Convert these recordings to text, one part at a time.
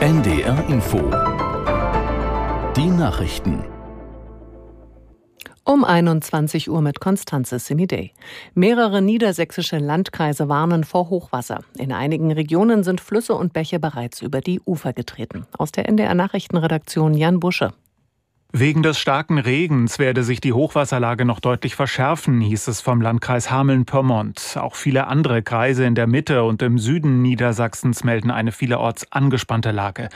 NDR Info. Die Nachrichten. Um 21 Uhr mit Konstanze Semidey. Mehrere niedersächsische Landkreise warnen vor Hochwasser. In einigen Regionen sind Flüsse und Bäche bereits über die Ufer getreten. Aus der NDR Nachrichtenredaktion Jan Busche. Wegen des starken Regens werde sich die Hochwasserlage noch deutlich verschärfen, hieß es vom Landkreis Hameln-Pyrmont. Auch viele andere Kreise in der Mitte und im Süden Niedersachsens melden eine vielerorts angespannte Lage.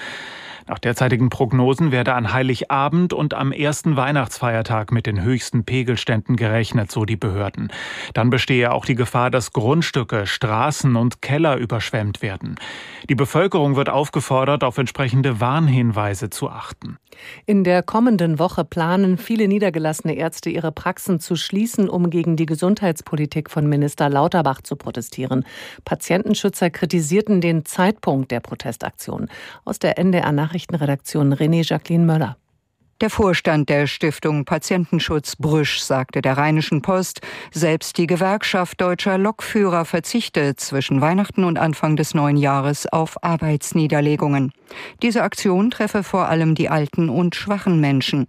Nach derzeitigen Prognosen werde an Heiligabend und am ersten Weihnachtsfeiertag mit den höchsten Pegelständen gerechnet, so die Behörden. Dann bestehe auch die Gefahr, dass Grundstücke, Straßen und Keller überschwemmt werden. Die Bevölkerung wird aufgefordert, auf entsprechende Warnhinweise zu achten. In der kommenden Woche planen viele niedergelassene Ärzte ihre Praxen zu schließen, um gegen die Gesundheitspolitik von Minister Lauterbach zu protestieren. Patientenschützer kritisierten den Zeitpunkt der Protestaktion. Aus der NDR Nachrichtenredaktion René Jacqueline Möller. Der Vorstand der Stiftung Patientenschutz Brüsch sagte der Rheinischen Post, selbst die Gewerkschaft deutscher Lokführer verzichte zwischen Weihnachten und Anfang des neuen Jahres auf Arbeitsniederlegungen. Diese Aktion treffe vor allem die alten und schwachen Menschen.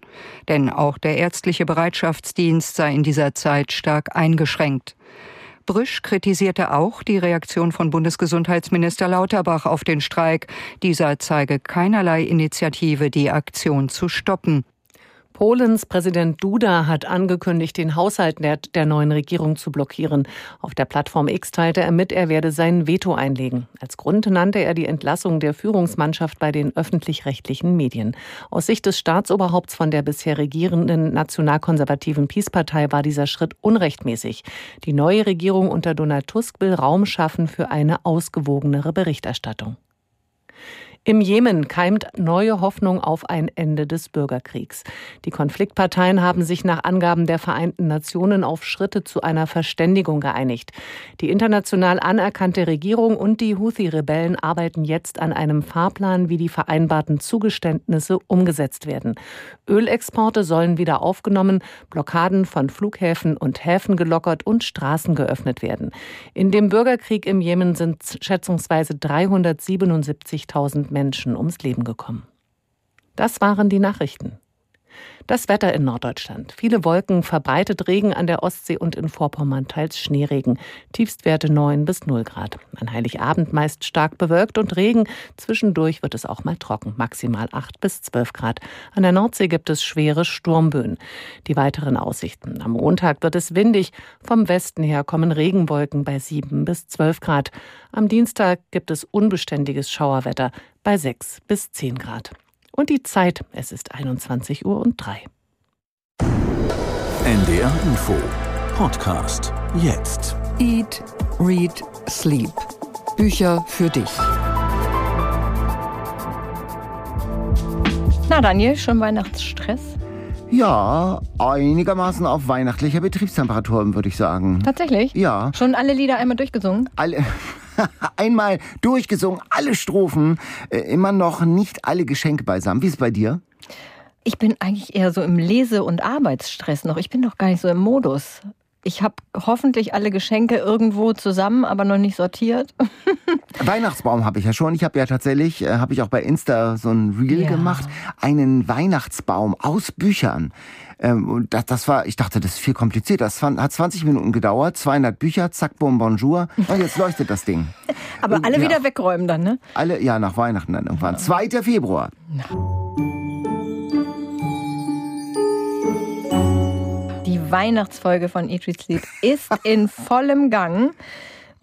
Denn auch der ärztliche Bereitschaftsdienst sei in dieser Zeit stark eingeschränkt. Brüsch kritisierte auch die Reaktion von Bundesgesundheitsminister Lauterbach auf den Streik. Dieser zeige keinerlei Initiative, die Aktion zu stoppen. Polens Präsident Duda hat angekündigt, den Haushalt der, der, neuen Regierung zu blockieren. Auf der Plattform X teilte er mit, er werde sein Veto einlegen. Als Grund nannte er die Entlassung der Führungsmannschaft bei den öffentlich-rechtlichen Medien. Aus Sicht des Staatsoberhaupts von der bisher regierenden nationalkonservativen Peace-Partei war dieser Schritt unrechtmäßig. Die neue Regierung unter Donald Tusk will Raum schaffen für eine ausgewogenere Berichterstattung. Im Jemen keimt neue Hoffnung auf ein Ende des Bürgerkriegs. Die Konfliktparteien haben sich nach Angaben der Vereinten Nationen auf Schritte zu einer Verständigung geeinigt. Die international anerkannte Regierung und die Houthi-Rebellen arbeiten jetzt an einem Fahrplan, wie die vereinbarten Zugeständnisse umgesetzt werden. Ölexporte sollen wieder aufgenommen, Blockaden von Flughäfen und Häfen gelockert und Straßen geöffnet werden. In dem Bürgerkrieg im Jemen sind schätzungsweise 377.000 Menschen ums Leben gekommen. Das waren die Nachrichten. Das Wetter in Norddeutschland. Viele Wolken, verbreitet Regen an der Ostsee und in Vorpommern, teils Schneeregen. Tiefstwerte 9 bis 0 Grad. An Heiligabend meist stark bewölkt und Regen. Zwischendurch wird es auch mal trocken. Maximal 8 bis 12 Grad. An der Nordsee gibt es schwere Sturmböen. Die weiteren Aussichten. Am Montag wird es windig. Vom Westen her kommen Regenwolken bei 7 bis 12 Grad. Am Dienstag gibt es unbeständiges Schauerwetter bei 6 bis 10 Grad. Und die Zeit, es ist 21 Uhr und 3. NDR Info Podcast jetzt. Eat, Read, Sleep. Bücher für dich. Na Daniel, schon Weihnachtsstress? Ja, einigermaßen auf weihnachtlicher Betriebstemperatur, würde ich sagen. Tatsächlich? Ja. Schon alle Lieder einmal durchgesungen? Alle. Einmal durchgesungen, alle Strophen, äh, immer noch nicht alle Geschenke beisammen. Wie ist es bei dir? Ich bin eigentlich eher so im Lese- und Arbeitsstress noch. Ich bin doch gar nicht so im Modus. Ich habe hoffentlich alle Geschenke irgendwo zusammen, aber noch nicht sortiert. Weihnachtsbaum habe ich ja schon. Ich habe ja tatsächlich, äh, habe ich auch bei Insta so ein Reel ja. gemacht, einen Weihnachtsbaum aus Büchern. Ähm, und das, das war, ich dachte, das ist viel kompliziert. Das hat 20 Minuten gedauert, 200 Bücher, zack, boom, bonjour. Und jetzt leuchtet das Ding. Aber und, alle ja, wieder wegräumen dann, ne? Alle, ja, nach Weihnachten dann irgendwann. Ja. 2. Februar. Ja. Die Weihnachtsfolge von Read, Sleep ist in vollem Gang.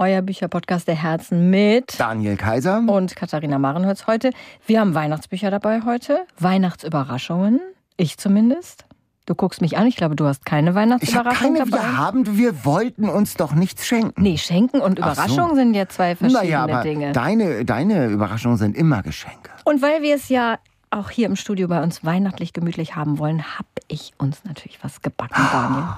Euer Bücherpodcast der Herzen mit Daniel Kaiser und Katharina Marenholz heute. Wir haben Weihnachtsbücher dabei heute, Weihnachtsüberraschungen, ich zumindest. Du guckst mich an, ich glaube, du hast keine Weihnachtsüberraschung ich keine, dabei. Wir haben, wir wollten uns doch nichts schenken. Nee, Schenken und Überraschung so. sind ja zwei verschiedene naja, aber Dinge. Deine, deine Überraschungen sind immer Geschenke. Und weil wir es ja auch hier im Studio bei uns weihnachtlich gemütlich haben wollen, habe ich uns natürlich was gebacken, Daniel.